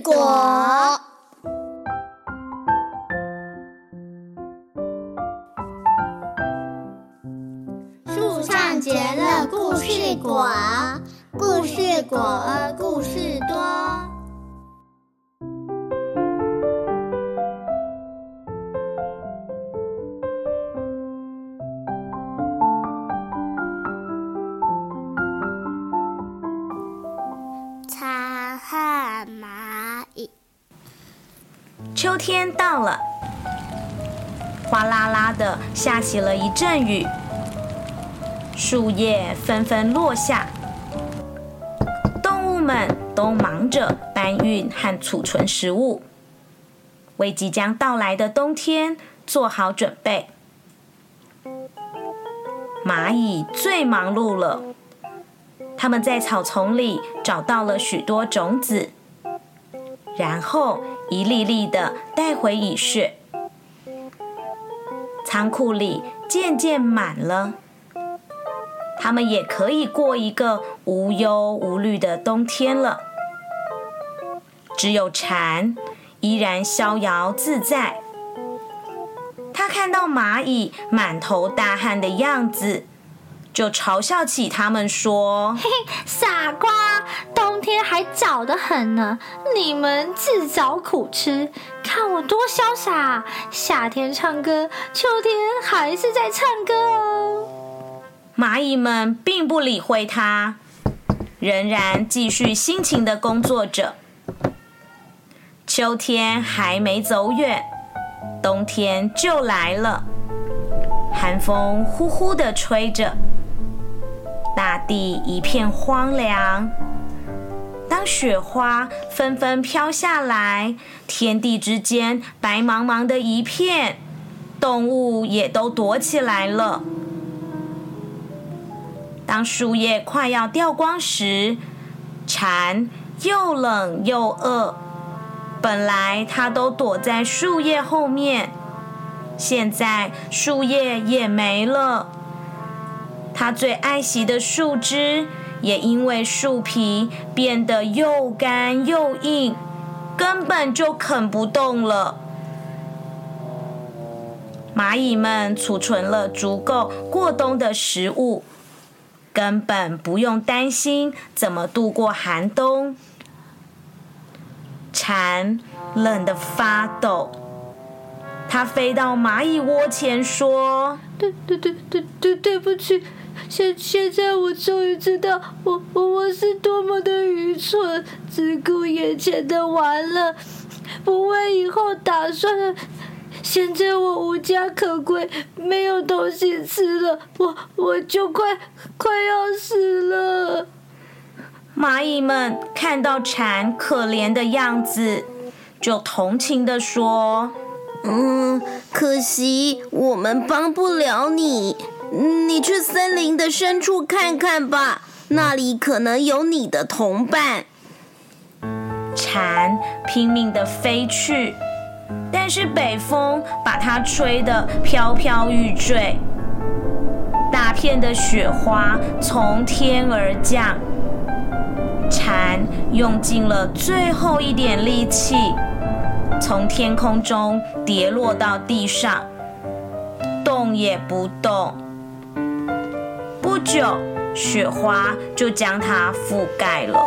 果。树上结了故事果，故事果儿故事多。秋天到了，哗啦啦的下起了一阵雨，树叶纷纷落下，动物们都忙着搬运和储存食物，为即将到来的冬天做好准备。蚂蚁最忙碌了，它们在草丛里找到了许多种子。然后一粒粒的带回蚁穴，仓库里渐渐满了，他们也可以过一个无忧无虑的冬天了。只有蝉依然逍遥自在，他看到蚂蚁满头大汗的样子。就嘲笑起他们说：“嘿嘿，傻瓜，还早得很呢，你们自找苦吃。看我多潇洒，夏天唱歌，秋天还是在唱歌哦。”蚂蚁们并不理会他，仍然继续辛勤的工作着。秋天还没走远，冬天就来了，寒风呼呼的吹着。大地一片荒凉。当雪花纷纷飘下来，天地之间白茫茫的一片，动物也都躲起来了。当树叶快要掉光时，蝉又冷又饿。本来它都躲在树叶后面，现在树叶也没了。它最爱惜的树枝也因为树皮变得又干又硬，根本就啃不动了。蚂蚁们储存了足够过冬的食物，根本不用担心怎么度过寒冬。蝉冷得发抖，它飞到蚂蚁窝前说：“对对对对对，对不起。”现现在我终于知道，我我我是多么的愚蠢，只顾眼前的玩乐，不为以后打算。现在我无家可归，没有东西吃了，我我就快快要死了。蚂蚁们看到蝉可怜的样子，就同情的说：“嗯，可惜我们帮不了你。”你去森林的深处看看吧，那里可能有你的同伴。蝉拼命的飞去，但是北风把它吹得飘飘欲坠，大片的雪花从天而降，蝉用尽了最后一点力气，从天空中跌落到地上，动也不动。不久，雪花就将它覆盖了。